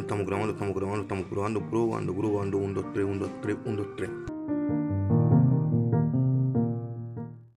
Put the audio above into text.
estamos grabando, estamos grabando, estamos grabando, probando, probando, 1, 2, 3, 1, 2, 3, 1, 2, 3.